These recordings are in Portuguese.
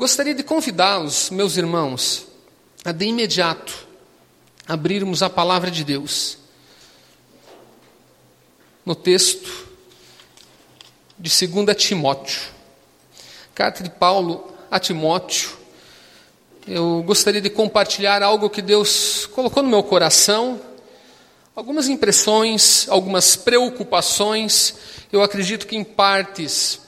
Gostaria de convidá-los, meus irmãos, a de imediato abrirmos a palavra de Deus no texto de 2 Timóteo. Carta de Paulo a Timóteo. Eu gostaria de compartilhar algo que Deus colocou no meu coração, algumas impressões, algumas preocupações. Eu acredito que em partes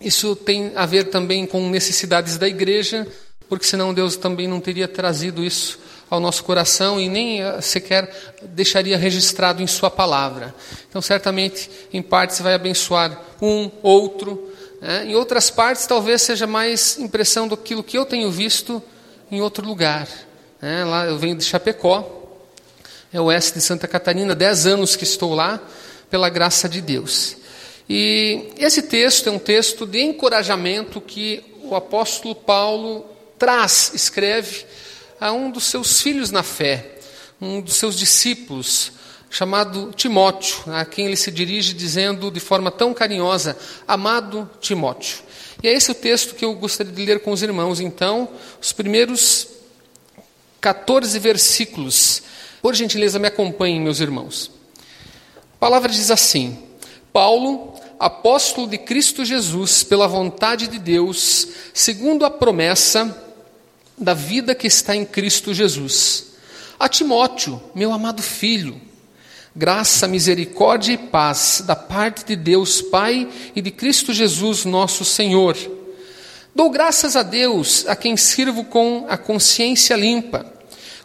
isso tem a ver também com necessidades da igreja, porque senão Deus também não teria trazido isso ao nosso coração e nem eh, sequer deixaria registrado em Sua palavra. Então, certamente, em partes vai abençoar um, outro. Né? Em outras partes, talvez seja mais impressão do que eu tenho visto em outro lugar. Né? Lá eu venho de Chapecó, é oeste de Santa Catarina, dez anos que estou lá, pela graça de Deus. E esse texto é um texto de encorajamento que o apóstolo Paulo traz, escreve a um dos seus filhos na fé, um dos seus discípulos, chamado Timóteo, a quem ele se dirige dizendo de forma tão carinhosa: Amado Timóteo. E é esse o texto que eu gostaria de ler com os irmãos, então, os primeiros 14 versículos. Por gentileza, me acompanhem, meus irmãos. A palavra diz assim: Paulo, apóstolo de Cristo Jesus, pela vontade de Deus, segundo a promessa da vida que está em Cristo Jesus. A Timóteo, meu amado filho, graça, misericórdia e paz da parte de Deus Pai e de Cristo Jesus, nosso Senhor. Dou graças a Deus, a quem sirvo com a consciência limpa,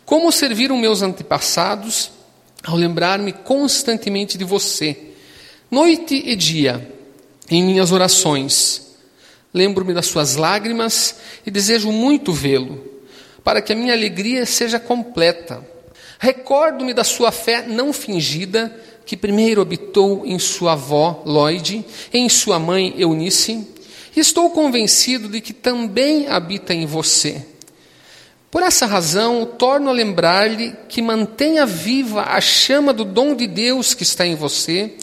como serviram meus antepassados, ao lembrar-me constantemente de você Noite e dia, em minhas orações, lembro-me das suas lágrimas e desejo muito vê-lo, para que a minha alegria seja completa. Recordo-me da sua fé não fingida, que primeiro habitou em sua avó Lloyd, em sua mãe Eunice, e estou convencido de que também habita em você. Por essa razão, torno a lembrar-lhe que mantenha viva a chama do dom de Deus que está em você,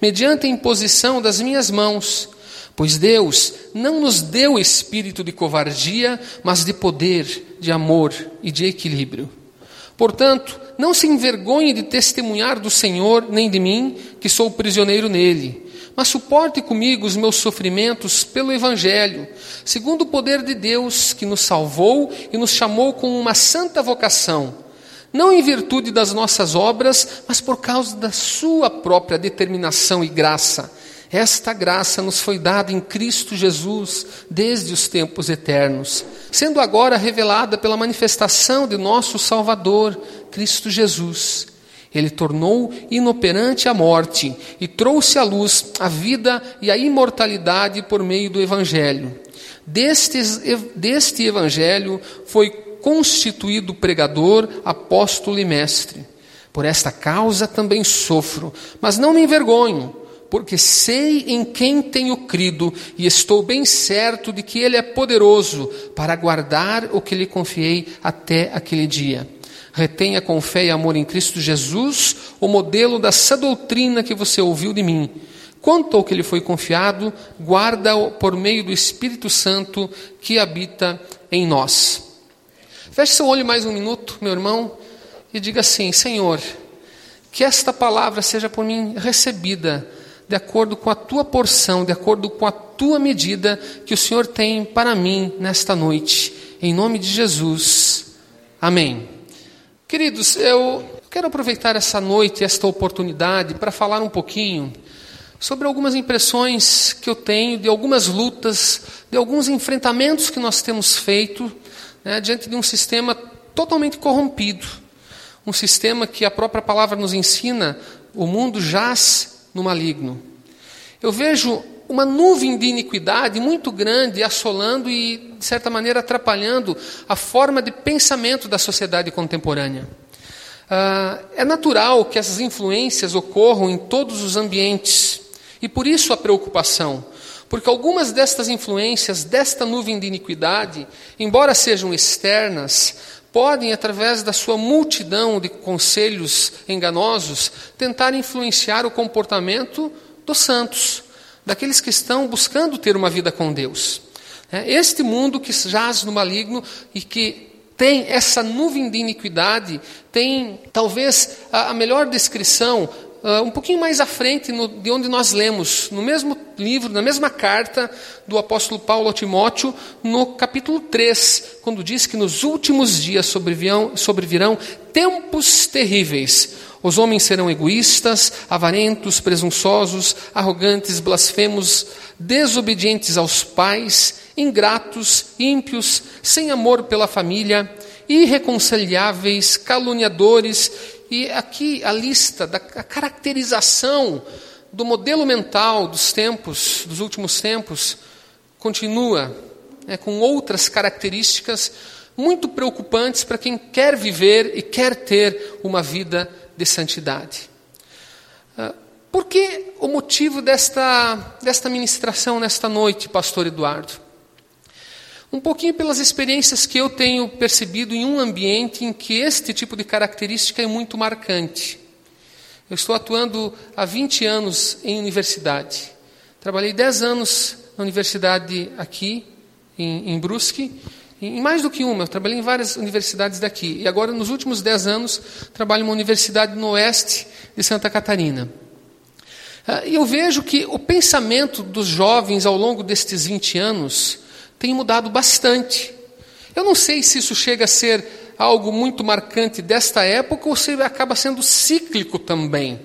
mediante a imposição das minhas mãos. Pois Deus não nos deu espírito de covardia, mas de poder, de amor e de equilíbrio. Portanto, não se envergonhe de testemunhar do Senhor, nem de mim, que sou prisioneiro nele mas suporte comigo os meus sofrimentos pelo Evangelho, segundo o poder de Deus que nos salvou e nos chamou com uma santa vocação, não em virtude das nossas obras, mas por causa da Sua própria determinação e graça. Esta graça nos foi dada em Cristo Jesus desde os tempos eternos, sendo agora revelada pela manifestação de nosso Salvador, Cristo Jesus ele tornou inoperante a morte e trouxe à luz a vida e a imortalidade por meio do Evangelho. Deste, deste Evangelho foi constituído pregador, apóstolo e mestre. Por esta causa também sofro, mas não me envergonho, porque sei em quem tenho crido e estou bem certo de que Ele é poderoso para guardar o que lhe confiei até aquele dia. Retenha com fé e amor em Cristo Jesus o modelo dessa doutrina que você ouviu de mim. Quanto ao que lhe foi confiado, guarda-o por meio do Espírito Santo que habita em nós. Feche seu olho mais um minuto, meu irmão, e diga assim: Senhor, que esta palavra seja por mim recebida de acordo com a tua porção, de acordo com a tua medida que o Senhor tem para mim nesta noite. Em nome de Jesus. Amém. Queridos, eu quero aproveitar essa noite, esta oportunidade, para falar um pouquinho sobre algumas impressões que eu tenho de algumas lutas, de alguns enfrentamentos que nós temos feito né, diante de um sistema totalmente corrompido. Um sistema que a própria palavra nos ensina, o mundo jaz no maligno. Eu vejo uma nuvem de iniquidade muito grande assolando e, de certa maneira, atrapalhando a forma de pensamento da sociedade contemporânea. Ah, é natural que essas influências ocorram em todos os ambientes, e por isso a preocupação, porque algumas destas influências, desta nuvem de iniquidade, embora sejam externas, podem, através da sua multidão de conselhos enganosos, tentar influenciar o comportamento dos santos daqueles que estão buscando ter uma vida com Deus. É, este mundo que jaz no maligno e que tem essa nuvem de iniquidade, tem talvez a, melhor descrição Uh, um pouquinho mais à frente de onde nós lemos, no mesmo livro, na mesma carta do apóstolo Paulo a Timóteo, no capítulo 3, quando diz que nos últimos dias sobrevirão tempos terríveis. Os homens serão egoístas, avarentos, presunçosos, arrogantes, blasfemos, desobedientes aos pais, ingratos, ímpios, sem amor pela família, irreconciliáveis, caluniadores. E aqui a lista da a caracterização do modelo mental dos tempos, dos últimos tempos, continua né, com outras características muito preocupantes para quem quer viver e quer ter uma vida de santidade. Ah, por que o motivo desta, desta ministração nesta noite, Pastor Eduardo? Um pouquinho pelas experiências que eu tenho percebido em um ambiente em que este tipo de característica é muito marcante. Eu estou atuando há 20 anos em universidade. Trabalhei 10 anos na universidade aqui, em, em Brusque, em mais do que uma, eu trabalhei em várias universidades daqui. E agora, nos últimos 10 anos, trabalho em uma universidade no oeste de Santa Catarina. Ah, e eu vejo que o pensamento dos jovens ao longo destes 20 anos tem mudado bastante. Eu não sei se isso chega a ser algo muito marcante desta época ou se acaba sendo cíclico também.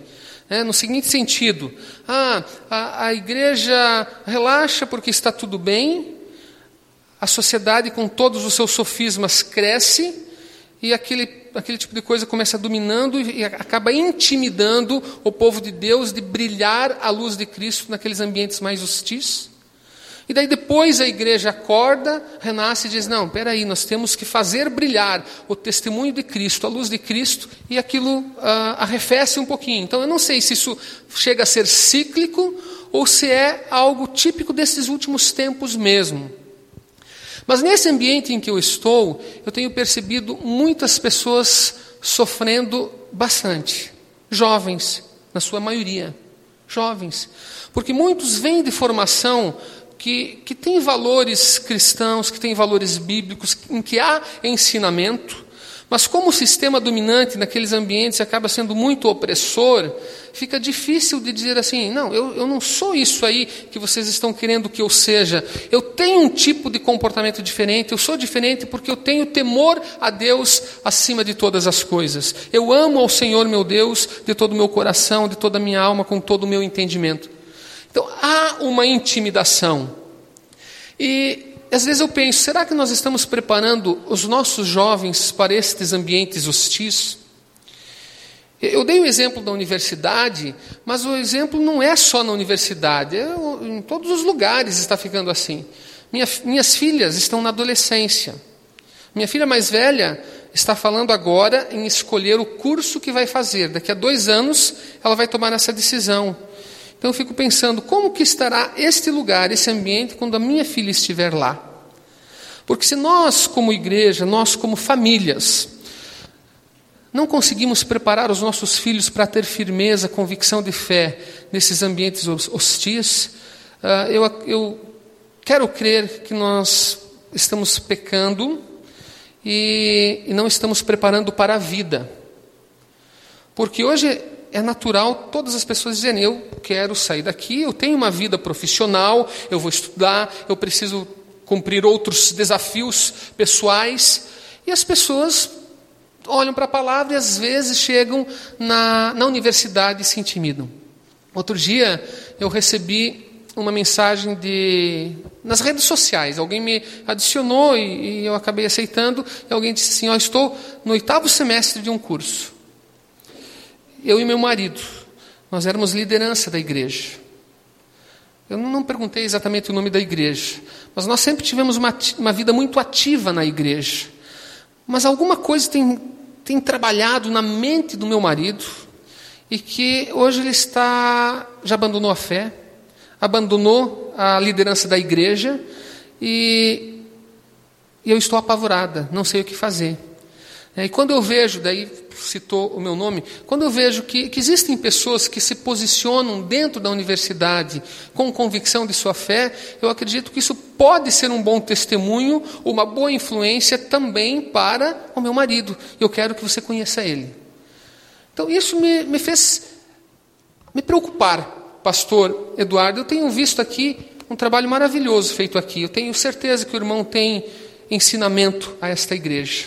É, no seguinte sentido: ah, a, a igreja relaxa porque está tudo bem, a sociedade, com todos os seus sofismas, cresce e aquele, aquele tipo de coisa começa dominando e acaba intimidando o povo de Deus de brilhar a luz de Cristo naqueles ambientes mais hostis. E daí depois a igreja acorda, renasce e diz: não, peraí, nós temos que fazer brilhar o testemunho de Cristo, a luz de Cristo, e aquilo uh, arrefece um pouquinho. Então eu não sei se isso chega a ser cíclico ou se é algo típico desses últimos tempos mesmo. Mas nesse ambiente em que eu estou, eu tenho percebido muitas pessoas sofrendo bastante. Jovens, na sua maioria. Jovens. Porque muitos vêm de formação que, que tem valores cristãos, que tem valores bíblicos, em que há ensinamento, mas como o sistema dominante naqueles ambientes acaba sendo muito opressor, fica difícil de dizer assim: não, eu, eu não sou isso aí que vocês estão querendo que eu seja. Eu tenho um tipo de comportamento diferente, eu sou diferente porque eu tenho temor a Deus acima de todas as coisas. Eu amo ao Senhor meu Deus de todo o meu coração, de toda a minha alma, com todo o meu entendimento. Então há uma intimidação. E às vezes eu penso, será que nós estamos preparando os nossos jovens para estes ambientes hostis? Eu dei o exemplo da universidade, mas o exemplo não é só na universidade, é em todos os lugares está ficando assim. Minha, minhas filhas estão na adolescência. Minha filha mais velha está falando agora em escolher o curso que vai fazer. Daqui a dois anos ela vai tomar essa decisão. Então eu fico pensando, como que estará este lugar, esse ambiente, quando a minha filha estiver lá? Porque se nós, como igreja, nós, como famílias, não conseguimos preparar os nossos filhos para ter firmeza, convicção de fé nesses ambientes hostis, ah, eu, eu quero crer que nós estamos pecando e, e não estamos preparando para a vida. Porque hoje é natural todas as pessoas dizerem: eu quero sair daqui, eu tenho uma vida profissional, eu vou estudar, eu preciso cumprir outros desafios pessoais. E as pessoas olham para a palavra e às vezes chegam na, na universidade e se intimidam. Outro dia eu recebi uma mensagem de nas redes sociais. Alguém me adicionou e, e eu acabei aceitando. E alguém disse assim: oh, estou no oitavo semestre de um curso eu e meu marido, nós éramos liderança da igreja. Eu não perguntei exatamente o nome da igreja, mas nós sempre tivemos uma, uma vida muito ativa na igreja. Mas alguma coisa tem, tem trabalhado na mente do meu marido e que hoje ele está já abandonou a fé, abandonou a liderança da igreja e, e eu estou apavorada, não sei o que fazer. É, e quando eu vejo, daí citou o meu nome, quando eu vejo que, que, existem pessoas que se posicionam dentro da universidade com convicção de sua fé, eu acredito que isso pode ser um bom testemunho, uma boa influência também para o meu marido. Eu quero que você conheça ele. Então isso me, me fez me preocupar, pastor Eduardo. Eu tenho visto aqui um trabalho maravilhoso feito aqui. Eu tenho certeza que o irmão tem ensinamento a esta igreja.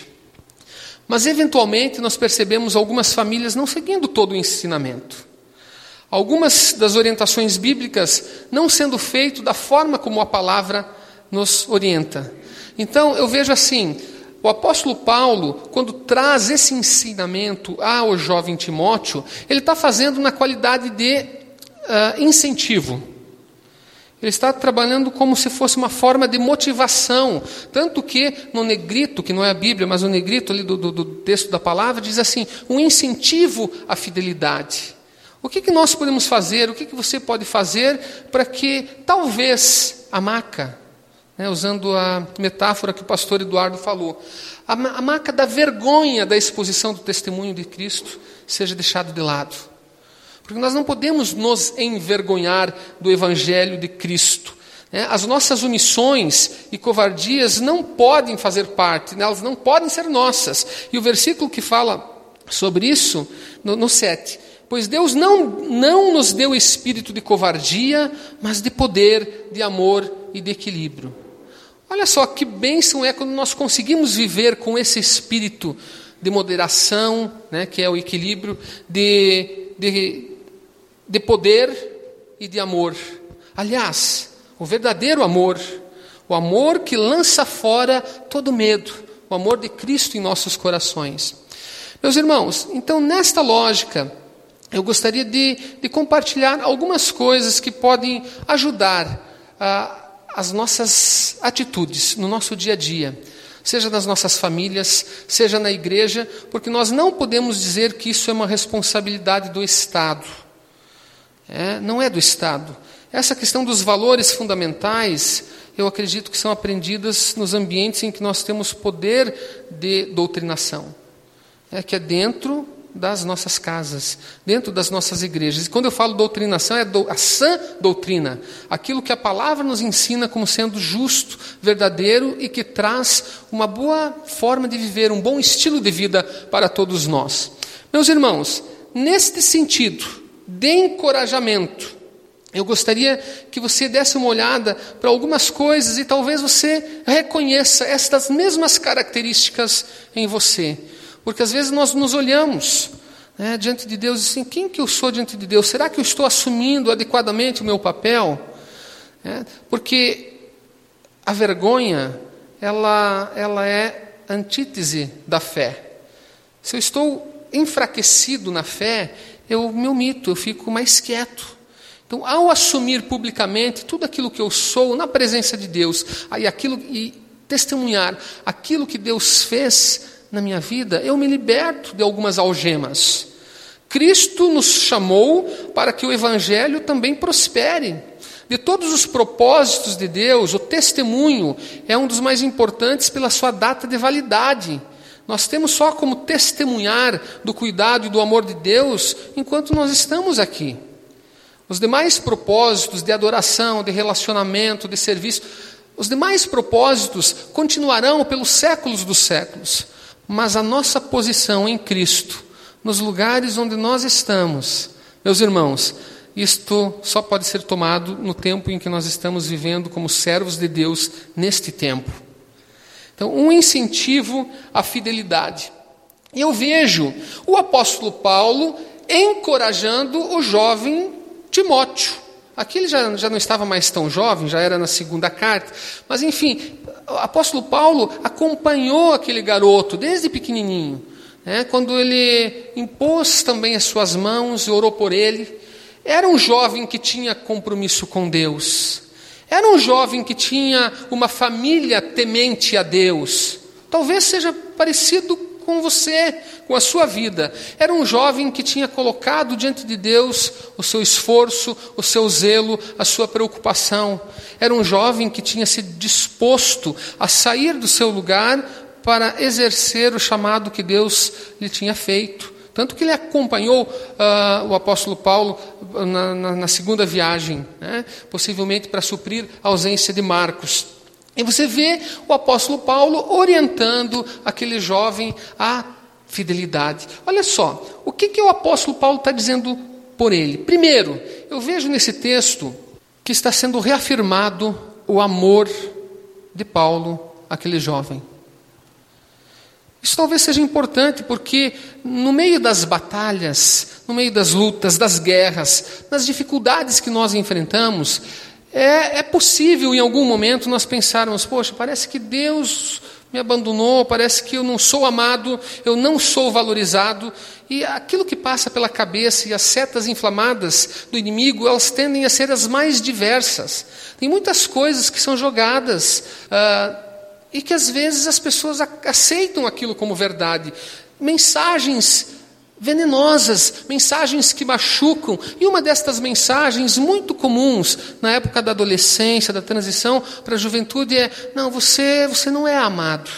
Mas, eventualmente, nós percebemos algumas famílias não seguindo todo o ensinamento. Algumas das orientações bíblicas não sendo feito da forma como a palavra nos orienta. Então, eu vejo assim: o apóstolo Paulo, quando traz esse ensinamento ao jovem Timóteo, ele está fazendo na qualidade de uh, incentivo. Ele está trabalhando como se fosse uma forma de motivação. Tanto que no negrito, que não é a Bíblia, mas o negrito ali do, do, do texto da palavra, diz assim: um incentivo à fidelidade. O que, que nós podemos fazer? O que, que você pode fazer para que talvez a maca, né, usando a metáfora que o pastor Eduardo falou, a, a maca da vergonha da exposição do testemunho de Cristo seja deixada de lado? Porque nós não podemos nos envergonhar do Evangelho de Cristo. Né? As nossas omissões e covardias não podem fazer parte, né? elas não podem ser nossas. E o versículo que fala sobre isso, no, no 7, Pois Deus não, não nos deu espírito de covardia, mas de poder, de amor e de equilíbrio. Olha só que bênção é quando nós conseguimos viver com esse espírito de moderação, né, que é o equilíbrio, de, de de poder e de amor. Aliás, o verdadeiro amor, o amor que lança fora todo medo, o amor de Cristo em nossos corações. Meus irmãos, então nesta lógica, eu gostaria de, de compartilhar algumas coisas que podem ajudar ah, as nossas atitudes no nosso dia a dia, seja nas nossas famílias, seja na igreja, porque nós não podemos dizer que isso é uma responsabilidade do Estado é, não é do Estado. Essa questão dos valores fundamentais, eu acredito que são aprendidas nos ambientes em que nós temos poder de doutrinação. É que é dentro das nossas casas, dentro das nossas igrejas. E quando eu falo doutrinação, é a sã doutrina, aquilo que a palavra nos ensina como sendo justo, verdadeiro e que traz uma boa forma de viver, um bom estilo de vida para todos nós. Meus irmãos, neste sentido, de encorajamento. Eu gostaria que você desse uma olhada para algumas coisas e talvez você reconheça estas mesmas características em você. Porque às vezes nós nos olhamos né, diante de Deus e assim, quem que eu sou diante de Deus? Será que eu estou assumindo adequadamente o meu papel? É, porque a vergonha, ela, ela é antítese da fé. Se eu estou enfraquecido na fé, eu me omito, eu fico mais quieto. Então, ao assumir publicamente tudo aquilo que eu sou na presença de Deus, aí aquilo e testemunhar aquilo que Deus fez na minha vida, eu me liberto de algumas algemas. Cristo nos chamou para que o evangelho também prospere. De todos os propósitos de Deus, o testemunho é um dos mais importantes pela sua data de validade. Nós temos só como testemunhar do cuidado e do amor de Deus enquanto nós estamos aqui. Os demais propósitos de adoração, de relacionamento, de serviço, os demais propósitos continuarão pelos séculos dos séculos, mas a nossa posição em Cristo, nos lugares onde nós estamos, meus irmãos, isto só pode ser tomado no tempo em que nós estamos vivendo como servos de Deus neste tempo. Então, um incentivo à fidelidade. E eu vejo o apóstolo Paulo encorajando o jovem Timóteo. Aqui ele já, já não estava mais tão jovem, já era na segunda carta. Mas, enfim, o apóstolo Paulo acompanhou aquele garoto desde pequenininho. Né, quando ele impôs também as suas mãos e orou por ele. Era um jovem que tinha compromisso com Deus. Era um jovem que tinha uma família temente a Deus. Talvez seja parecido com você, com a sua vida. Era um jovem que tinha colocado diante de Deus o seu esforço, o seu zelo, a sua preocupação. Era um jovem que tinha se disposto a sair do seu lugar para exercer o chamado que Deus lhe tinha feito. Tanto que ele acompanhou uh, o apóstolo Paulo na, na, na segunda viagem, né? possivelmente para suprir a ausência de Marcos. E você vê o apóstolo Paulo orientando aquele jovem à fidelidade. Olha só, o que, que o apóstolo Paulo está dizendo por ele? Primeiro, eu vejo nesse texto que está sendo reafirmado o amor de Paulo àquele jovem. Isso talvez seja importante porque, no meio das batalhas, no meio das lutas, das guerras, das dificuldades que nós enfrentamos, é, é possível em algum momento nós pensarmos: poxa, parece que Deus me abandonou, parece que eu não sou amado, eu não sou valorizado. E aquilo que passa pela cabeça e as setas inflamadas do inimigo, elas tendem a ser as mais diversas. Tem muitas coisas que são jogadas ah, e que às vezes as pessoas aceitam aquilo como verdade. Mensagens venenosas, mensagens que machucam. E uma destas mensagens muito comuns na época da adolescência, da transição para a juventude é: não, você, você não é amado.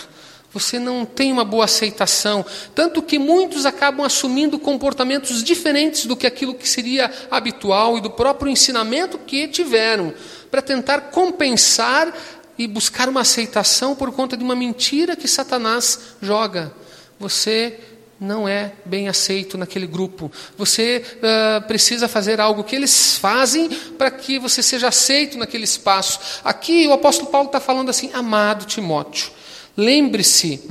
Você não tem uma boa aceitação, tanto que muitos acabam assumindo comportamentos diferentes do que aquilo que seria habitual e do próprio ensinamento que tiveram, para tentar compensar e buscar uma aceitação por conta de uma mentira que Satanás joga. Você não é bem aceito naquele grupo. Você uh, precisa fazer algo que eles fazem para que você seja aceito naquele espaço. Aqui o apóstolo Paulo está falando assim: amado Timóteo, lembre-se,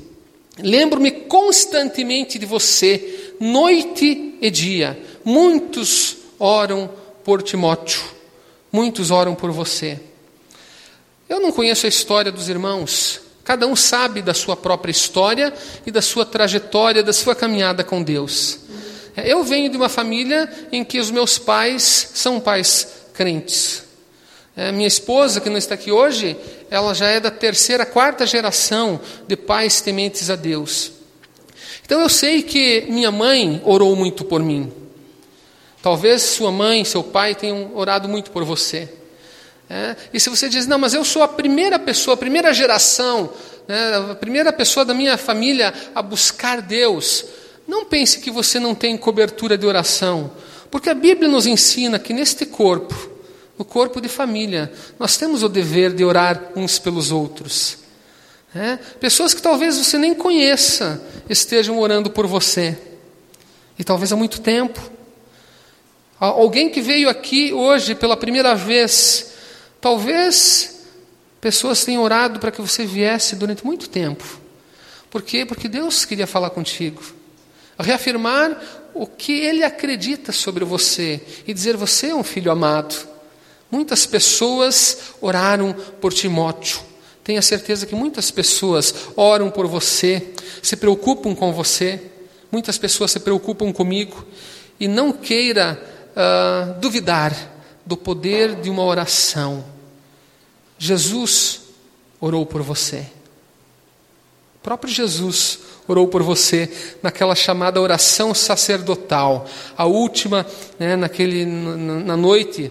lembro-me constantemente de você, noite e dia. Muitos oram por Timóteo, muitos oram por você. Eu não conheço a história dos irmãos, Cada um sabe da sua própria história e da sua trajetória, da sua caminhada com Deus. Eu venho de uma família em que os meus pais são pais crentes. É, minha esposa, que não está aqui hoje, ela já é da terceira, quarta geração de pais tementes a Deus. Então eu sei que minha mãe orou muito por mim. Talvez sua mãe, seu pai tenham orado muito por você. É? E se você diz, não, mas eu sou a primeira pessoa, a primeira geração, né, a primeira pessoa da minha família a buscar Deus, não pense que você não tem cobertura de oração, porque a Bíblia nos ensina que neste corpo, no corpo de família, nós temos o dever de orar uns pelos outros. É? Pessoas que talvez você nem conheça estejam orando por você, e talvez há muito tempo. Alguém que veio aqui hoje pela primeira vez Talvez pessoas tenham orado para que você viesse durante muito tempo. Por quê? Porque Deus queria falar contigo. Reafirmar o que Ele acredita sobre você e dizer: você é um filho amado. Muitas pessoas oraram por Timóteo. Tenha certeza que muitas pessoas oram por você, se preocupam com você. Muitas pessoas se preocupam comigo. E não queira uh, duvidar do poder de uma oração. Jesus orou por você. O próprio Jesus orou por você naquela chamada oração sacerdotal, a última, né, naquele, na noite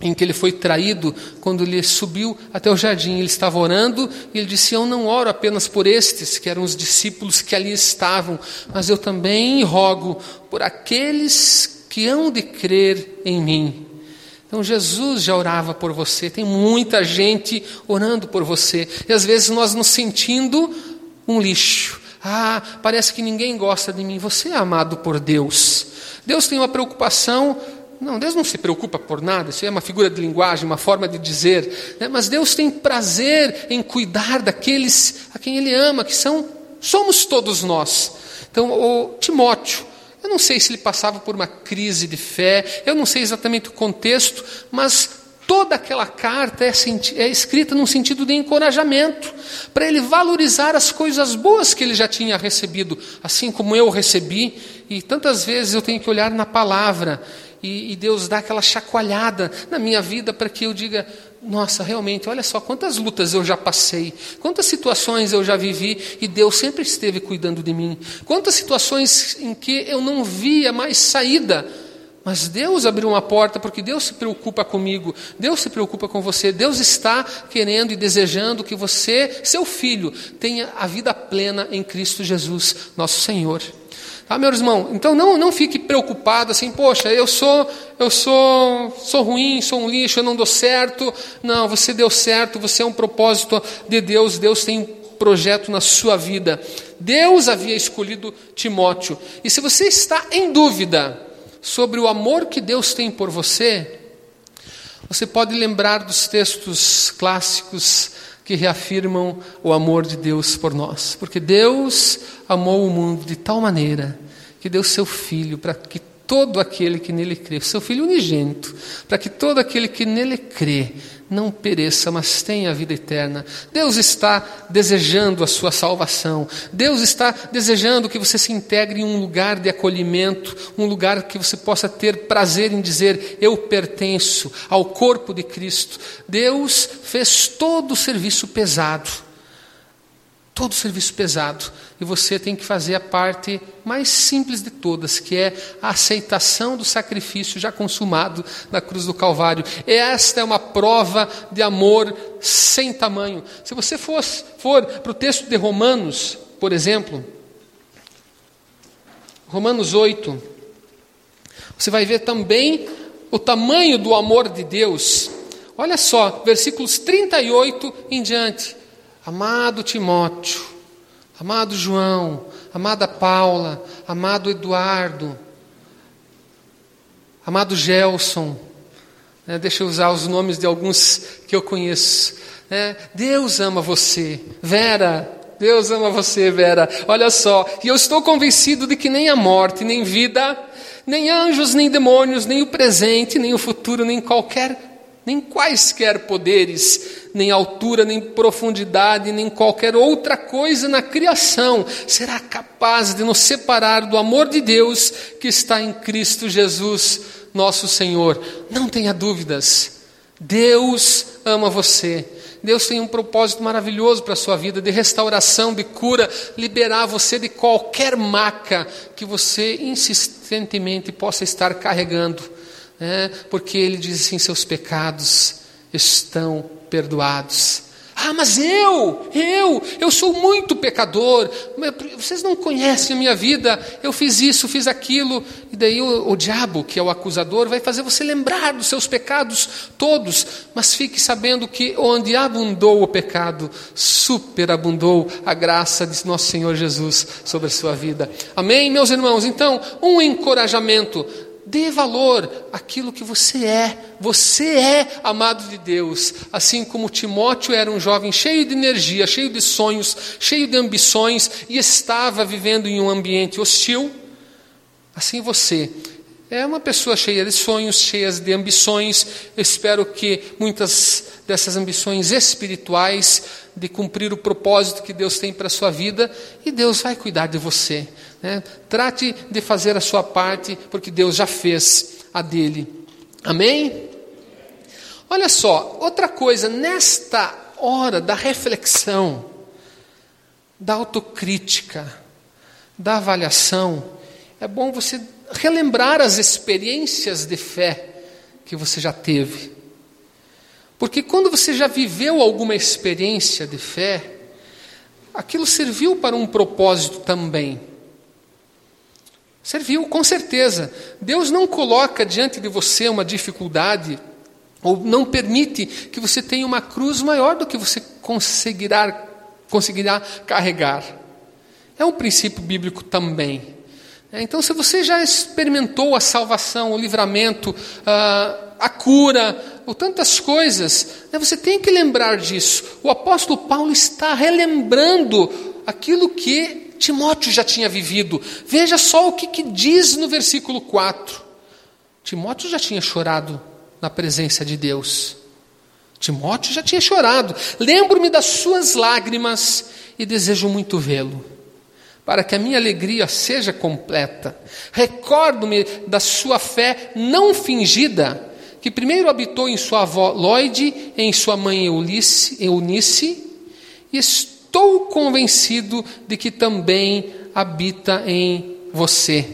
em que ele foi traído, quando ele subiu até o jardim, ele estava orando e ele disse: Eu não oro apenas por estes, que eram os discípulos que ali estavam, mas eu também rogo por aqueles que hão de crer em mim. Então Jesus já orava por você, tem muita gente orando por você, e às vezes nós nos sentindo um lixo. Ah, parece que ninguém gosta de mim. Você é amado por Deus. Deus tem uma preocupação. Não, Deus não se preocupa por nada, isso é uma figura de linguagem, uma forma de dizer. Né? Mas Deus tem prazer em cuidar daqueles a quem Ele ama, que são, somos todos nós. Então, o Timóteo, eu não sei se ele passava por uma crise de fé, eu não sei exatamente o contexto, mas toda aquela carta é, é escrita num sentido de encorajamento, para ele valorizar as coisas boas que ele já tinha recebido, assim como eu recebi, e tantas vezes eu tenho que olhar na palavra, e, e Deus dá aquela chacoalhada na minha vida para que eu diga: nossa, realmente, olha só quantas lutas eu já passei, quantas situações eu já vivi e Deus sempre esteve cuidando de mim, quantas situações em que eu não via mais saída, Mas Deus abriu uma porta porque Deus se preocupa comigo, Deus se preocupa com você, Deus está querendo e desejando que você, seu filho, tenha a vida plena em Cristo Jesus, nosso Senhor. Tá, meu irmão? Então não, não fique preocupado assim, poxa, eu sou, eu sou, sou ruim, sou um lixo, eu não dou certo. Não, você deu certo, você é um propósito de Deus, Deus tem um projeto na sua vida. Deus havia escolhido Timóteo. E se você está em dúvida, sobre o amor que Deus tem por você, você pode lembrar dos textos clássicos que reafirmam o amor de Deus por nós. Porque Deus amou o mundo de tal maneira que deu seu Filho para que todo aquele que nele crê, seu Filho unigênito, para que todo aquele que nele crê não pereça, mas tenha a vida eterna. Deus está desejando a sua salvação. Deus está desejando que você se integre em um lugar de acolhimento, um lugar que você possa ter prazer em dizer: Eu pertenço ao corpo de Cristo. Deus fez todo o serviço pesado todo serviço pesado e você tem que fazer a parte mais simples de todas, que é a aceitação do sacrifício já consumado na cruz do Calvário. Esta é uma prova de amor sem tamanho. Se você for, for para o texto de Romanos, por exemplo, Romanos 8, você vai ver também o tamanho do amor de Deus. Olha só, versículos 38 em diante. Amado Timóteo, amado João, amada Paula, amado Eduardo, amado Gelson, né, deixa eu usar os nomes de alguns que eu conheço. Né, Deus ama você, Vera, Deus ama você, Vera. Olha só, e eu estou convencido de que nem a morte, nem vida, nem anjos, nem demônios, nem o presente, nem o futuro, nem qualquer nem quaisquer poderes, nem altura, nem profundidade, nem qualquer outra coisa na criação será capaz de nos separar do amor de Deus que está em Cristo Jesus, nosso Senhor. Não tenha dúvidas. Deus ama você. Deus tem um propósito maravilhoso para a sua vida, de restauração, de cura, liberar você de qualquer maca que você insistentemente possa estar carregando né? porque ele diz assim: seus pecados estão perdoados. Ah, mas eu, eu, eu sou muito pecador. Vocês não conhecem a minha vida. Eu fiz isso, fiz aquilo. E daí o, o, diabo, que é o acusador, vai fazer você lembrar dos seus pecados todos. Mas fique sabendo que onde abundou o pecado, superabundou a graça de nosso Senhor Jesus sobre a sua vida. Amém, meus irmãos? Então, um encorajamento Dê valor àquilo que você é. Você é amado de Deus. Assim como Timóteo era um jovem cheio de energia, cheio de sonhos, cheio de ambições e estava vivendo em um ambiente hostil, assim você é uma pessoa cheia de sonhos, cheia de ambições. Eu espero que muitas dessas ambições espirituais, de cumprir o propósito que Deus tem para a sua vida, e Deus vai cuidar de você. Né? Trate de fazer a sua parte, porque Deus já fez a dele. Amém? Olha só, outra coisa, nesta hora da reflexão, da autocrítica, da avaliação, é bom você relembrar as experiências de fé que você já teve. Porque quando você já viveu alguma experiência de fé, aquilo serviu para um propósito também. Serviu, com certeza. Deus não coloca diante de você uma dificuldade ou não permite que você tenha uma cruz maior do que você conseguirá, conseguirá carregar. É um princípio bíblico também. É, então, se você já experimentou a salvação, o livramento, a cura, ou tantas coisas, né, você tem que lembrar disso. O apóstolo Paulo está relembrando aquilo que Timóteo já tinha vivido. Veja só o que, que diz no versículo 4. Timóteo já tinha chorado na presença de Deus. Timóteo já tinha chorado. Lembro-me das suas lágrimas e desejo muito vê-lo, para que a minha alegria seja completa. Recordo-me da sua fé não fingida, que primeiro habitou em sua avó Lloyd, em sua mãe Eunice, Eunice e estou convencido de que também habita em você.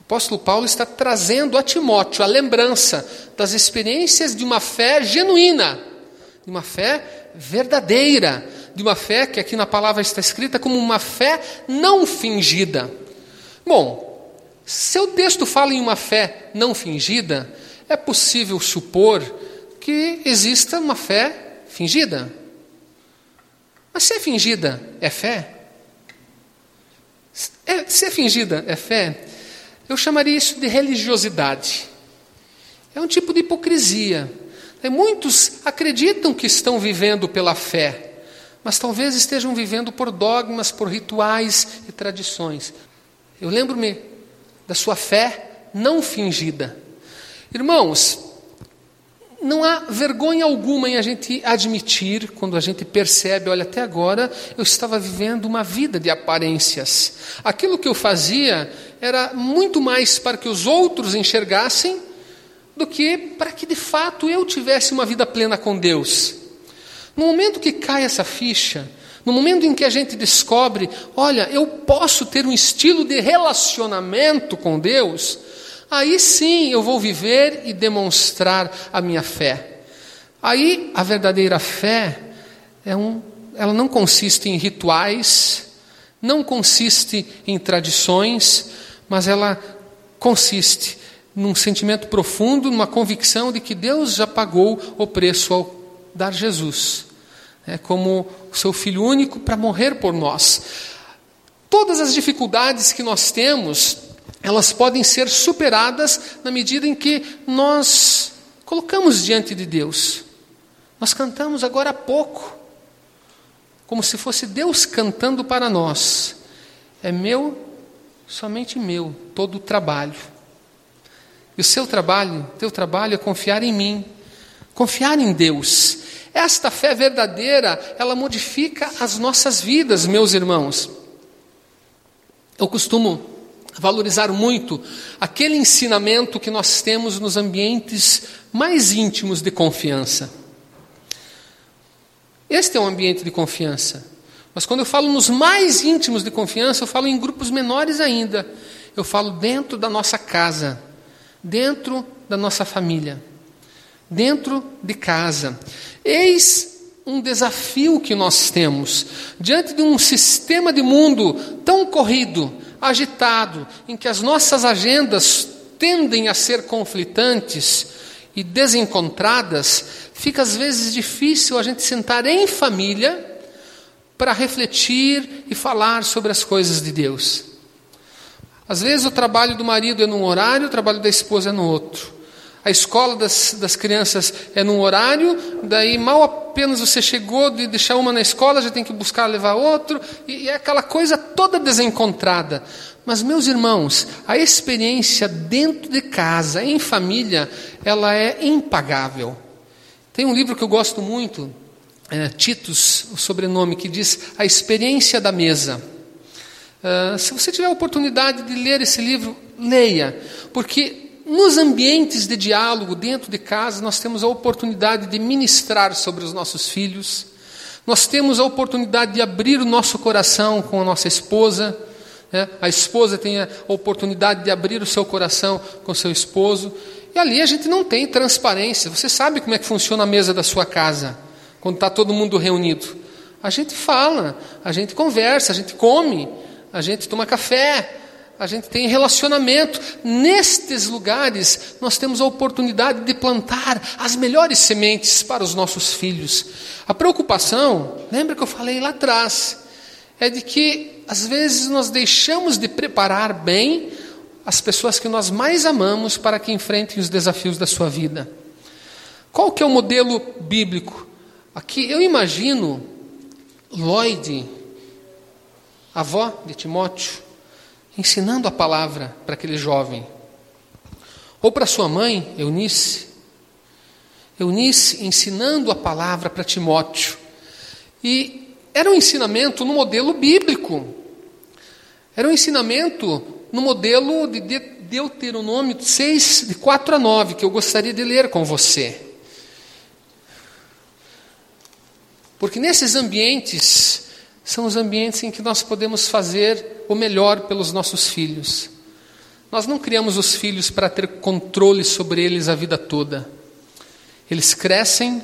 apóstolo Paulo está trazendo a Timóteo a lembrança das experiências de uma fé genuína, de uma fé verdadeira, de uma fé que aqui na palavra está escrita como uma fé não fingida. Bom, se o texto fala em uma fé não fingida, é possível supor que exista uma fé fingida. Mas se é fingida, é fé? É, se é fingida, é fé? Eu chamaria isso de religiosidade. É um tipo de hipocrisia. Muitos acreditam que estão vivendo pela fé, mas talvez estejam vivendo por dogmas, por rituais e tradições. Eu lembro-me da sua fé não fingida. Irmãos, não há vergonha alguma em a gente admitir, quando a gente percebe, olha, até agora eu estava vivendo uma vida de aparências. Aquilo que eu fazia era muito mais para que os outros enxergassem do que para que de fato eu tivesse uma vida plena com Deus. No momento que cai essa ficha, no momento em que a gente descobre, olha, eu posso ter um estilo de relacionamento com Deus, aí sim eu vou viver e demonstrar a minha fé. Aí a verdadeira fé é um, ela não consiste em rituais, não consiste em tradições, mas ela consiste num sentimento profundo, numa convicção de que Deus já pagou o preço ao dar Jesus, né, como o seu Filho único para morrer por nós. Todas as dificuldades que nós temos, elas podem ser superadas na medida em que nós colocamos diante de Deus. Nós cantamos agora há pouco, como se fosse Deus cantando para nós. É meu, somente meu, todo o trabalho. E o seu trabalho, teu trabalho é confiar em mim, confiar em Deus. Esta fé verdadeira, ela modifica as nossas vidas, meus irmãos. Eu costumo valorizar muito aquele ensinamento que nós temos nos ambientes mais íntimos de confiança. Este é um ambiente de confiança. Mas quando eu falo nos mais íntimos de confiança, eu falo em grupos menores ainda. Eu falo dentro da nossa casa, dentro da nossa família, dentro de casa. Eis um desafio que nós temos diante de um sistema de mundo tão corrido, agitado, em que as nossas agendas tendem a ser conflitantes e desencontradas, fica às vezes difícil a gente sentar em família para refletir e falar sobre as coisas de Deus. Às vezes o trabalho do marido é num horário, o trabalho da esposa é no outro. A escola das, das crianças é num horário, daí mal apenas você chegou de deixar uma na escola, já tem que buscar levar outro, e, e é aquela coisa toda desencontrada. Mas, meus irmãos, a experiência dentro de casa, em família, ela é impagável. Tem um livro que eu gosto muito, é, Titus, o sobrenome, que diz A Experiência da Mesa. Uh, se você tiver a oportunidade de ler esse livro, leia, porque nos ambientes de diálogo dentro de casa, nós temos a oportunidade de ministrar sobre os nossos filhos, nós temos a oportunidade de abrir o nosso coração com a nossa esposa, né? a esposa tem a oportunidade de abrir o seu coração com o seu esposo, e ali a gente não tem transparência. Você sabe como é que funciona a mesa da sua casa, quando está todo mundo reunido. A gente fala, a gente conversa, a gente come, a gente toma café, a gente tem relacionamento. Nestes lugares, nós temos a oportunidade de plantar as melhores sementes para os nossos filhos. A preocupação, lembra que eu falei lá atrás, é de que às vezes nós deixamos de preparar bem as pessoas que nós mais amamos para que enfrentem os desafios da sua vida. Qual que é o modelo bíblico? Aqui eu imagino Lloyd, avó de Timóteo, ensinando a palavra para aquele jovem. Ou para sua mãe, Eunice. Eunice ensinando a palavra para Timóteo. E era um ensinamento no modelo bíblico. Era um ensinamento no modelo de Deuteronômio 6, de 4 a 9, que eu gostaria de ler com você. Porque nesses ambientes são os ambientes em que nós podemos fazer o melhor pelos nossos filhos. Nós não criamos os filhos para ter controle sobre eles a vida toda. Eles crescem,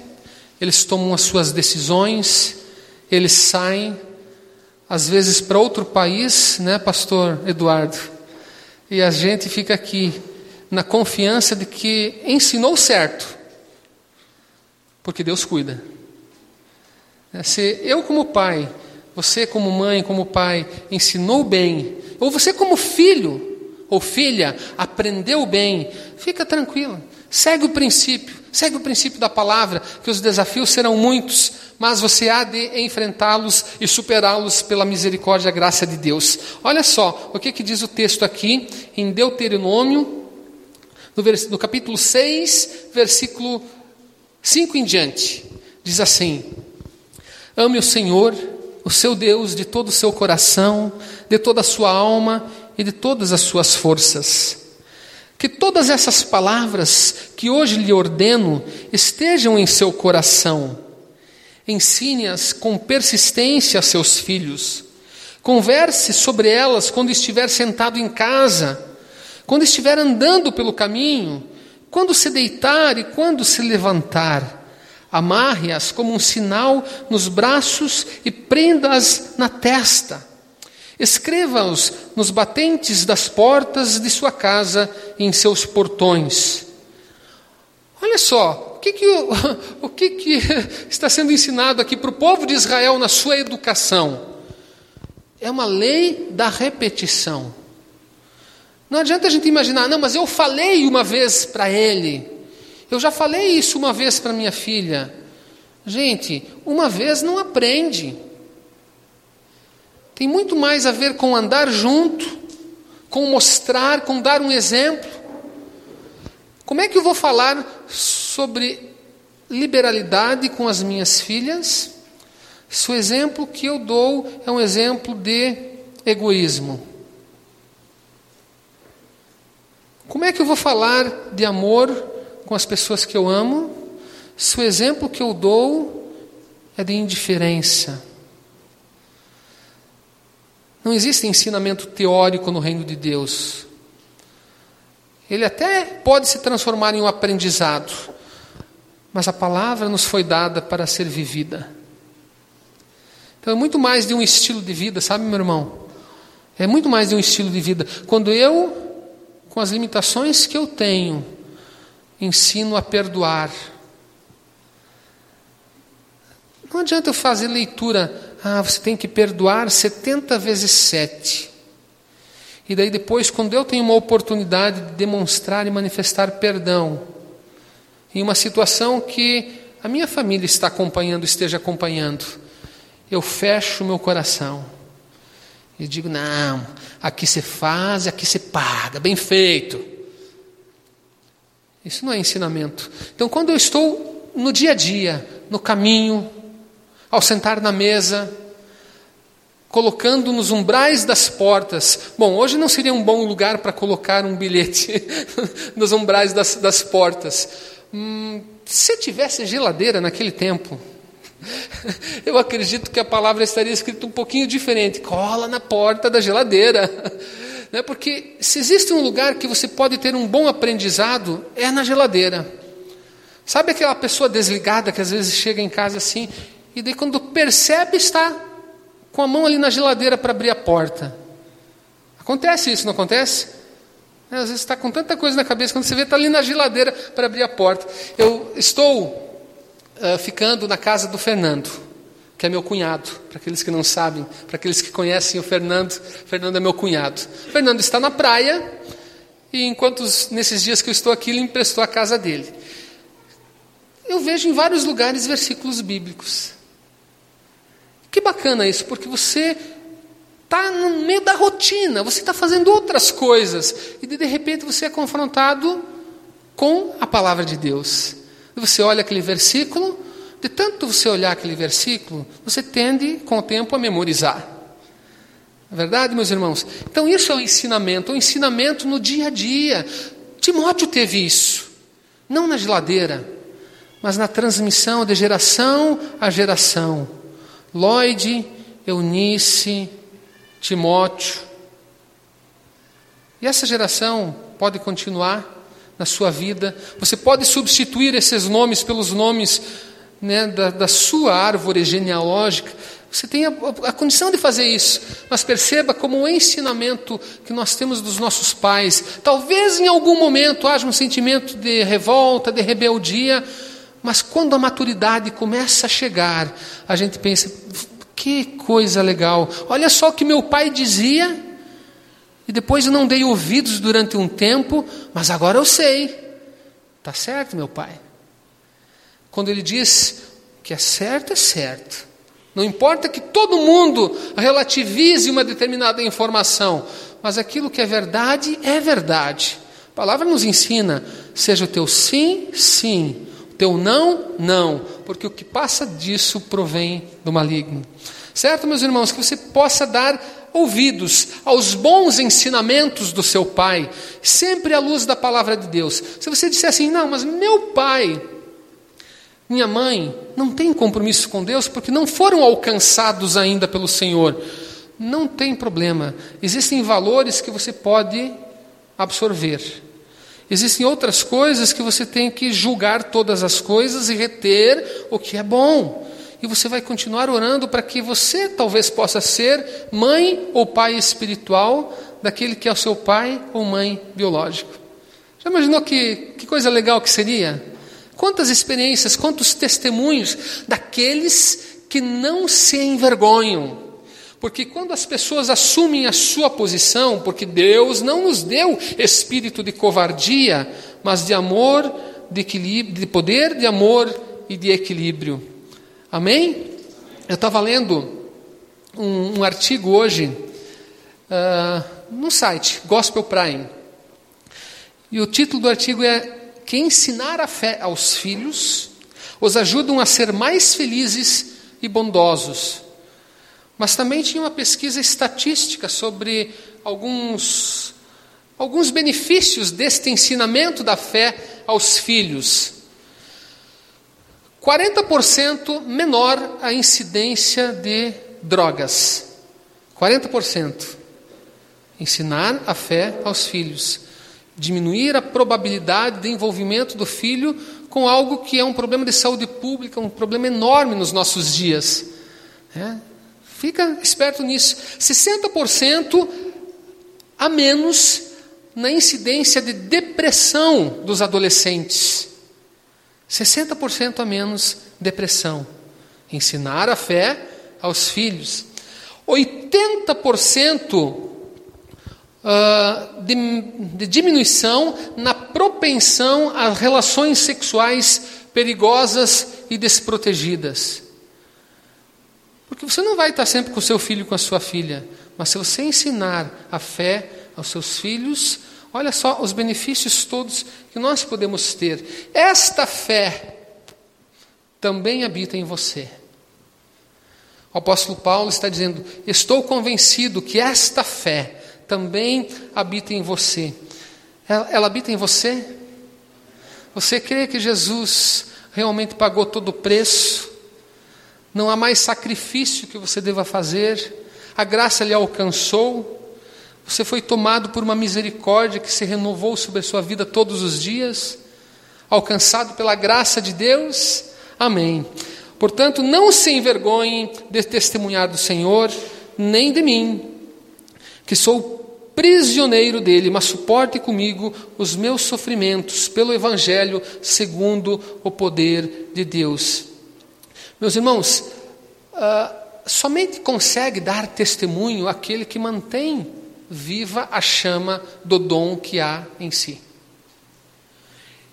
eles tomam as suas decisões, eles saem, às vezes para outro país, né, Pastor Eduardo? E a gente fica aqui na confiança de que ensinou certo, porque Deus cuida. Se eu, como pai, você, como mãe, como pai, ensinou bem, ou você, como filho ou filha, aprendeu bem, fica tranquilo, segue o princípio, segue o princípio da palavra, que os desafios serão muitos, mas você há de enfrentá-los e superá-los pela misericórdia e graça de Deus. Olha só o que, que diz o texto aqui em Deuteronômio, no, no capítulo 6, versículo 5 em diante. Diz assim: Ame o Senhor, o seu Deus, de todo o seu coração, de toda a sua alma e de todas as suas forças. Que todas essas palavras que hoje lhe ordeno estejam em seu coração. Ensine-as com persistência a seus filhos. Converse sobre elas quando estiver sentado em casa, quando estiver andando pelo caminho, quando se deitar e quando se levantar. Amarre-as como um sinal nos braços e prenda-as na testa. Escreva-os nos batentes das portas de sua casa e em seus portões. Olha só, o que, que, o, o que, que está sendo ensinado aqui para o povo de Israel na sua educação? É uma lei da repetição. Não adianta a gente imaginar, não, mas eu falei uma vez para ele, eu já falei isso uma vez para minha filha. Gente, uma vez não aprende. Tem muito mais a ver com andar junto, com mostrar, com dar um exemplo. Como é que eu vou falar sobre liberalidade com as minhas filhas se o exemplo que eu dou é um exemplo de egoísmo? Como é que eu vou falar de amor com as pessoas que eu amo se o exemplo que eu dou é de indiferença? Não existe ensinamento teórico no reino de Deus. Ele até pode se transformar em um aprendizado, mas a palavra nos foi dada para ser vivida. Então é muito mais de um estilo de vida, sabe, meu irmão? É muito mais de um estilo de vida. Quando eu, com as limitações que eu tenho, ensino a perdoar. Não adianta eu fazer leitura ah, você tem que perdoar 70 vezes 7. E daí depois, quando eu tenho uma oportunidade de demonstrar e manifestar perdão, em uma situação que a minha família está acompanhando, esteja acompanhando, eu fecho meu coração. E digo, não, aqui se faz, aqui se paga, bem feito. Isso não é ensinamento. Então, quando eu estou no dia a dia, no caminho, ao sentar na mesa, colocando nos umbrais das portas. Bom, hoje não seria um bom lugar para colocar um bilhete nos umbrais das, das portas. Hum, se tivesse geladeira naquele tempo, eu acredito que a palavra estaria escrita um pouquinho diferente. Cola na porta da geladeira. Né? Porque se existe um lugar que você pode ter um bom aprendizado, é na geladeira. Sabe aquela pessoa desligada que às vezes chega em casa assim e daí, quando percebe, está com a mão ali na geladeira para abrir a porta. Acontece isso, não acontece? É, às vezes está com tanta coisa na cabeça, quando você vê, está ali na geladeira para abrir a porta. Eu estou uh, ficando na casa do Fernando, que é meu cunhado, para aqueles que não sabem, para aqueles que conhecem o Fernando, Fernando é meu cunhado. Fernando está na praia, e enquanto nesses dias que eu estou aqui, ele emprestou a casa dele. Eu vejo em vários lugares versículos bíblicos. Que bacana isso, porque você está no meio da rotina, você está fazendo outras coisas, e de repente você é confrontado com a palavra de Deus. Você olha aquele versículo, de tanto você olhar aquele versículo, você tende com o tempo a memorizar. É verdade, meus irmãos? Então, isso é o ensinamento, o ensinamento no dia a dia. Timóteo teve isso, não na geladeira, mas na transmissão de geração a geração. Lloyd, Eunice, Timóteo. E essa geração pode continuar na sua vida. Você pode substituir esses nomes pelos nomes né, da, da, sua árvore genealógica. Você tem a, a, condição de fazer isso, mas perceba como o ensinamento que nós temos dos nossos pais. Talvez em algum momento haja um sentimento de revolta, de rebeldia, mas quando a maturidade começa a chegar, a gente pensa: que coisa legal, olha só o que meu pai dizia, e depois não dei ouvidos durante um tempo, mas agora eu sei. Está certo, meu pai. Quando ele diz que é certo, é certo. Não importa que todo mundo relativize uma determinada informação, mas aquilo que é verdade, é verdade. A palavra nos ensina: seja o teu sim, sim, o teu não, não, porque o que passa disso provém do maligno. Certo, meus irmãos, que você possa dar ouvidos aos bons ensinamentos do seu pai, sempre à luz da palavra de Deus. Se você disser assim, não, mas meu pai, minha mãe, não tem compromisso com Deus porque não foram alcançados ainda pelo Senhor, não tem problema. Existem valores que você pode absorver. Existem outras coisas que você tem que julgar todas as coisas e reter o que é bom e você vai continuar orando para que você talvez possa ser mãe ou pai espiritual daquele que é o seu pai ou mãe biológico. Já imaginou que, que coisa legal que seria? Quantas experiências, quantos testemunhos daqueles que não se envergonham. Porque quando as pessoas assumem a sua posição, porque Deus não nos deu espírito de covardia, mas de amor, de equilíbrio, de poder, de amor e de equilíbrio. Amém? Eu estava lendo um, um, artigo hoje uh, no site Gospel Prime. E o título do artigo é Que ensinar a fé aos filhos os ajudam a ser mais felizes e bondosos. Mas também tinha uma pesquisa estatística sobre alguns, alguns benefícios deste ensinamento da fé aos filhos. 40% menor a incidência de drogas. 40%. Ensinar a fé aos filhos. Diminuir a probabilidade de envolvimento do filho com algo que é um problema de saúde pública, um problema enorme nos nossos dias. É? Fica esperto nisso. 60% a menos na incidência de depressão dos adolescentes. 60% a menos depressão. Ensinar a fé aos filhos. 80% ah, de, de diminuição na propensão a relações sexuais perigosas e desprotegidas. Porque você não vai estar sempre com o seu filho e com a sua filha, mas se você ensinar a fé aos seus filhos, Olha só os benefícios todos que nós podemos ter. Esta fé também habita em você. O apóstolo Paulo está dizendo: Estou convencido que esta fé também habita em você. Ela, ela habita em você? Você crê que Jesus realmente pagou todo o preço? Não há mais sacrifício que você deva fazer? A graça lhe alcançou? Você foi tomado por uma misericórdia que se renovou sobre a sua vida todos os dias, alcançado pela graça de Deus. Amém. Portanto, não se envergonhem de testemunhar do Senhor, nem de mim, que sou prisioneiro dele, mas suporte comigo os meus sofrimentos pelo Evangelho, segundo o poder de Deus. Meus irmãos, uh, somente consegue dar testemunho aquele que mantém viva a chama do dom que há em si.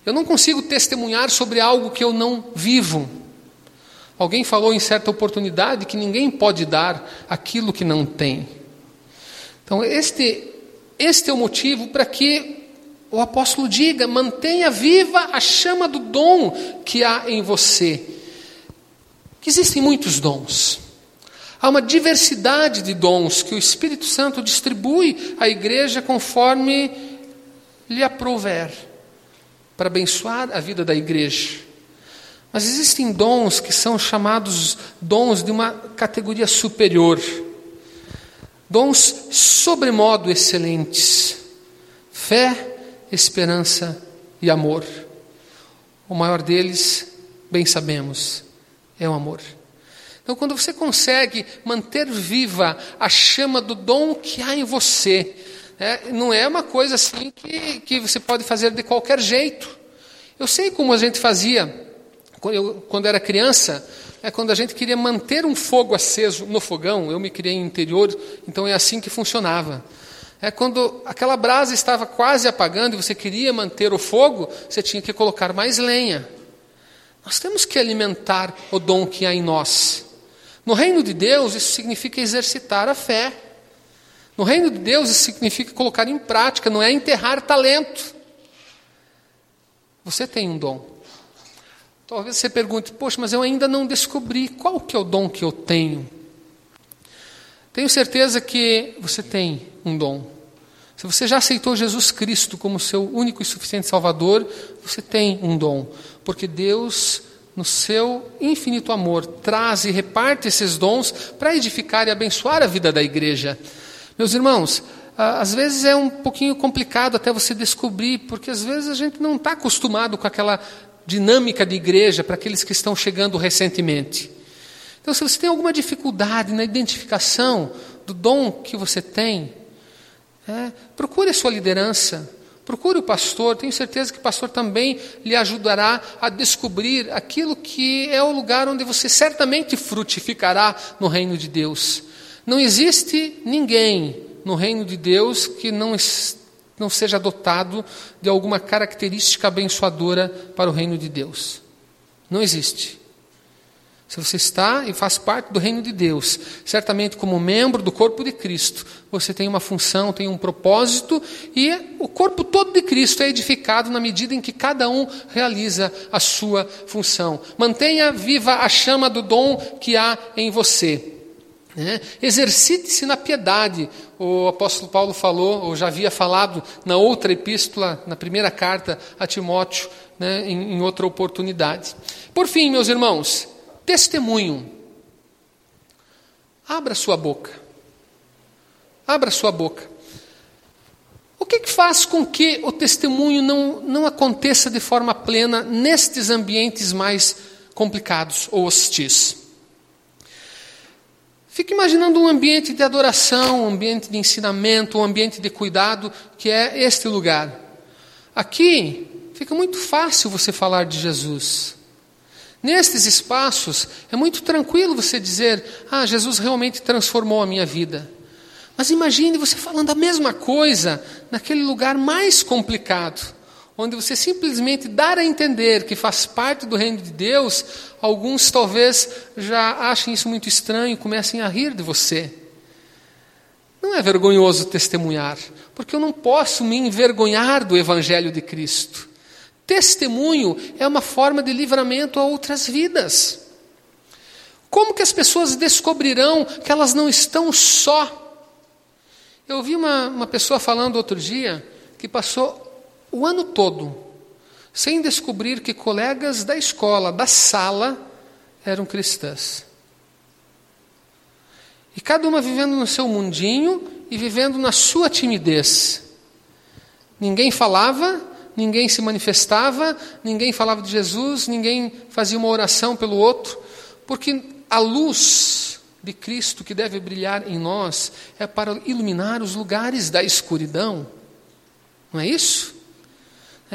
Eu não consigo testemunhar sobre algo que eu não vivo. Alguém falou em certa oportunidade que ninguém pode dar aquilo que não tem. Então, este, este é o motivo para que o apóstolo diga: mantenha viva a chama do dom que há em você. Que existem muitos dons. Há uma diversidade de dons que o Espírito Santo distribui à igreja conforme lhe aprouver, para abençoar a vida da igreja. Mas existem dons que são chamados dons de uma categoria superior, dons sobremodo excelentes. fé, esperança e amor. O maior deles, bem sabemos, é o amor. Então, quando você consegue manter viva a chama do dom que há em você, é, não é uma coisa assim que, que você pode fazer de qualquer jeito. Eu sei como a gente fazia eu, quando era criança, é quando a gente queria manter um fogo aceso no fogão. Eu me criei em interior, então é assim que funcionava. É quando aquela brasa estava quase apagando e você queria manter o fogo, você tinha que colocar mais lenha. Nós temos que alimentar o dom que há em nós. No reino de Deus, isso significa exercitar a fé. No reino de Deus, isso significa colocar em prática, não é enterrar talento. Você tem um dom. Talvez você pergunte, poxa, mas eu ainda não descobri qual que é o dom que eu tenho. Tenho certeza que você tem um dom. Se você já aceitou Jesus Cristo como seu único e suficiente Salvador, você tem um dom. Porque Deus no seu infinito amor, traz e reparte esses dons para edificar e abençoar a vida da igreja. Meus irmãos, às vezes é um pouquinho complicado até você descobrir, porque às vezes a gente não está acostumado com aquela dinâmica de igreja para aqueles que estão chegando recentemente. Então, se você tem alguma dificuldade na identificação do dom que você tem, é, procure a sua liderança, Procure o pastor, tenho certeza que o pastor também lhe ajudará a descobrir aquilo que é o lugar onde você certamente frutificará no reino de Deus. Não existe ninguém no reino de Deus que não, não seja dotado de alguma característica abençoadora para o reino de Deus. Não existe. Se você está e faz parte do reino de Deus, certamente como membro do corpo de Cristo, você tem uma função, tem um propósito, e o corpo todo de Cristo é edificado na medida em que cada um realiza a sua função. Mantenha viva a chama do dom que há em você. Né? Exercite-se na piedade. O apóstolo Paulo falou, ou já havia falado na outra epístola, na primeira carta a Timóteo, né, em, em outra oportunidade. Por fim, meus irmãos, Testemunho. Abra sua boca. Abra sua boca. O que, que, faz com que o testemunho não, não aconteça de forma plena nestes ambientes mais complicados ou hostis? Fique imaginando um ambiente de adoração, um ambiente de ensinamento, um ambiente de cuidado, que é este lugar. Aqui fica muito fácil você falar de Jesus. Nestes espaços, é muito tranquilo você dizer: Ah, Jesus realmente transformou a minha vida. Mas imagine você falando a mesma coisa naquele lugar mais complicado, onde você simplesmente dar a entender que faz parte do reino de Deus, alguns talvez já achem isso muito estranho e comecem a rir de você. Não é vergonhoso testemunhar, porque eu não posso me envergonhar do Evangelho de Cristo. Testemunho é uma forma de livramento a outras vidas. Como que as pessoas descobrirão que elas não estão só? Eu ouvi uma, uma pessoa falando outro dia que passou o ano todo sem descobrir que colegas da escola, da sala, eram cristãs. E cada uma vivendo no seu mundinho e vivendo na sua timidez. Ninguém falava, ninguém se manifestava, ninguém falava de Jesus, ninguém fazia uma oração pelo outro, porque a luz de Cristo que deve brilhar em nós é para iluminar os lugares da escuridão. Não é isso?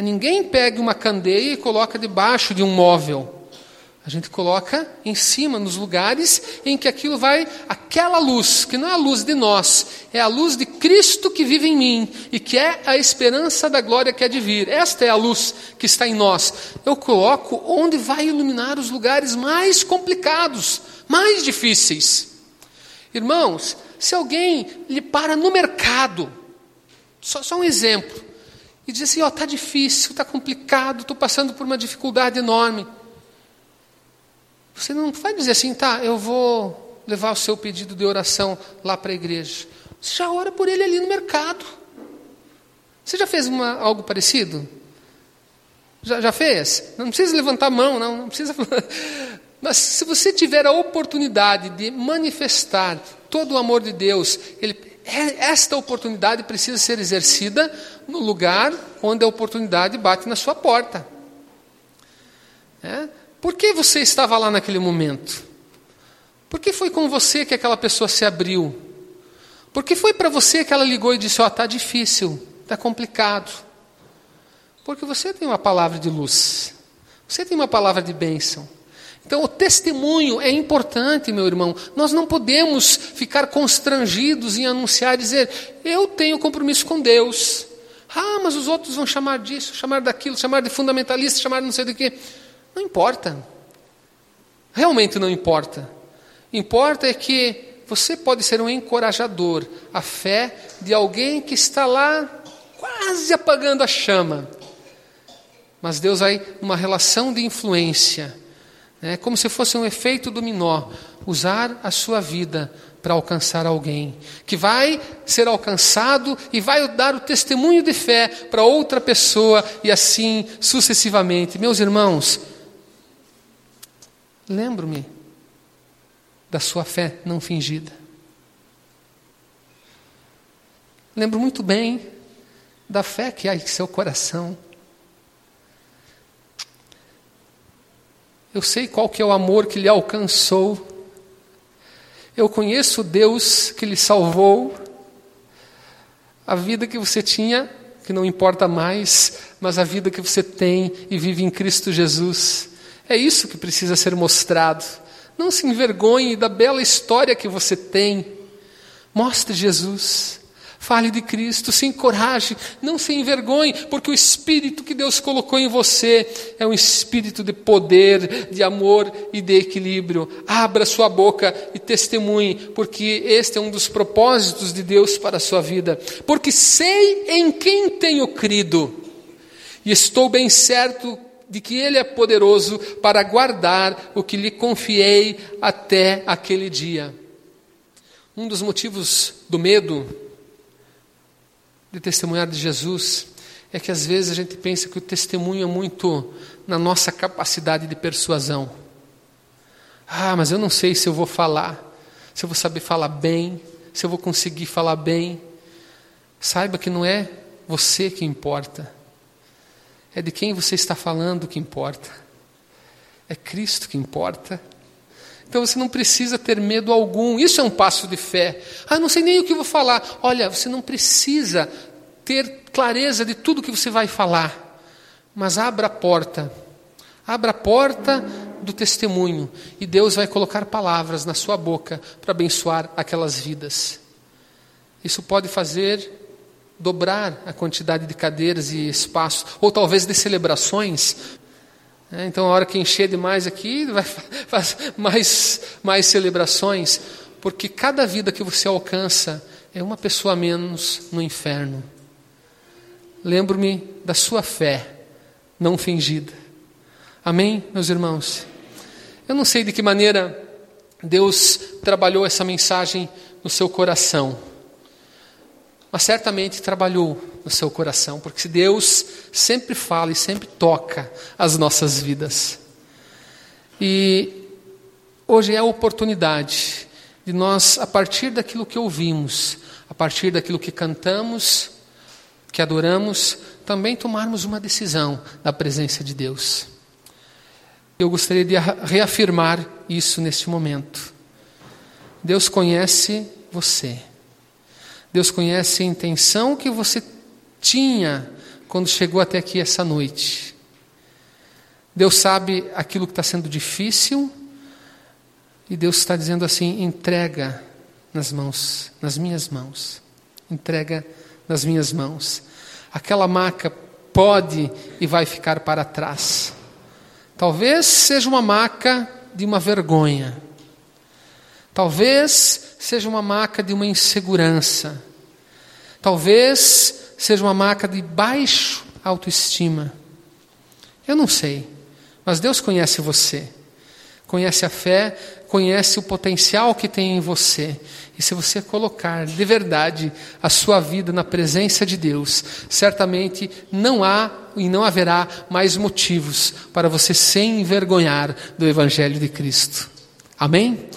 Ninguém pega uma candeia e coloca debaixo de um móvel. A gente coloca em cima, nos lugares em que aquilo vai, aquela luz, que não é a luz de nós, é a luz de Cristo que vive em mim e que é a esperança da glória que é de vir. Esta é a luz que está em nós. Eu coloco onde vai iluminar os lugares mais complicados, mais difíceis. Irmãos, se alguém lhe para no mercado, só, só um exemplo, e diz assim: Ó, oh, está difícil, está complicado, estou passando por uma dificuldade enorme. Você não vai dizer assim, tá, eu vou levar o seu pedido de oração lá para a igreja. Você já ora por ele ali no mercado. Você já fez uma, algo parecido? Já, já fez? Não precisa levantar a mão, não, não precisa. Mas se você tiver a oportunidade de manifestar todo o amor de Deus, ele, esta oportunidade precisa ser exercida no lugar onde a oportunidade bate na sua porta. É? Por que você estava lá naquele momento? Por que foi com você que aquela pessoa se abriu? Por que foi para você que ela ligou e disse: Ó, oh, está difícil, está complicado? Porque você tem uma palavra de luz, você tem uma palavra de bênção. Então, o testemunho é importante, meu irmão. Nós não podemos ficar constrangidos em anunciar, dizer: Eu tenho compromisso com Deus. Ah, mas os outros vão chamar disso, chamar daquilo, chamar de fundamentalista, chamar de não sei do que. Não importa. Realmente não importa. Importa é que você pode ser um encorajador à fé de alguém que está lá quase apagando a chama. Mas Deus vai, numa relação de influência, é como se fosse um efeito dominó, usar a sua vida para alcançar alguém, que vai ser alcançado e vai dar o testemunho de fé para outra pessoa e assim sucessivamente. Meus irmãos, lembro-me da sua fé não fingida. Lembro muito bem da fé que há em seu coração. Eu sei qual que é o amor que lhe alcançou. Eu conheço o Deus que lhe salvou. A vida que você tinha, que não importa mais, mas a vida que você tem e vive em Cristo Jesus. É isso que precisa ser mostrado. Não se envergonhe da bela história que você tem. Mostre Jesus. Fale de Cristo, se encoraje, não se envergonhe, porque o Espírito que Deus colocou em você é um espírito de poder, de amor e de equilíbrio. Abra sua boca e testemunhe, porque este é um dos propósitos de Deus para a sua vida. Porque sei em quem tenho crido, e estou bem certo de que Ele é poderoso para guardar o que lhe confiei até aquele dia. Um dos motivos do medo de testemunhar de Jesus é que às vezes a gente pensa que o testemunho é muito na nossa capacidade de persuasão. Ah, mas eu não sei se eu vou falar, se eu vou saber falar bem, se eu vou conseguir falar bem. Saiba que não é você que importa, é de quem você está falando que importa, é Cristo que importa. Então você não precisa ter medo algum. Isso é um passo de fé. Ah, não sei nem o que vou falar. Olha, você não precisa ter clareza de tudo que você vai falar. Mas abra a porta. Abra a porta do testemunho e Deus vai colocar palavras na sua boca para abençoar aquelas vidas. Isso pode fazer dobrar a quantidade de cadeiras e espaço, ou talvez de celebrações, é, então, a hora que encher demais aqui, vai fazer mais, mais celebrações, porque cada vida que você alcança é uma pessoa menos no inferno. Lembro-me da sua fé, não fingida. Amém, meus irmãos? Eu não sei de que maneira Deus trabalhou essa mensagem no seu coração mas certamente trabalhou no seu coração, porque Deus sempre fala e sempre toca as nossas vidas. E hoje é a oportunidade de nós, a partir daquilo que ouvimos, a partir daquilo que cantamos, que adoramos, também tomarmos uma decisão na presença de Deus. Eu gostaria de reafirmar isso neste momento. Deus conhece você. Deus conhece a intenção que você tinha quando chegou até aqui essa noite. Deus sabe aquilo que está sendo difícil e Deus está dizendo assim: entrega nas mãos, nas minhas mãos. Entrega nas minhas mãos. Aquela maca pode e vai ficar para trás. Talvez seja uma maca de uma vergonha. Talvez seja uma maca de uma insegurança. Talvez seja uma maca de baixo autoestima. Eu não sei, mas Deus conhece você. Conhece a fé, conhece o potencial que tem em você. E se você colocar de verdade a sua vida na presença de Deus, certamente não há e não haverá mais motivos para você se envergonhar do Evangelho de Cristo. Amém?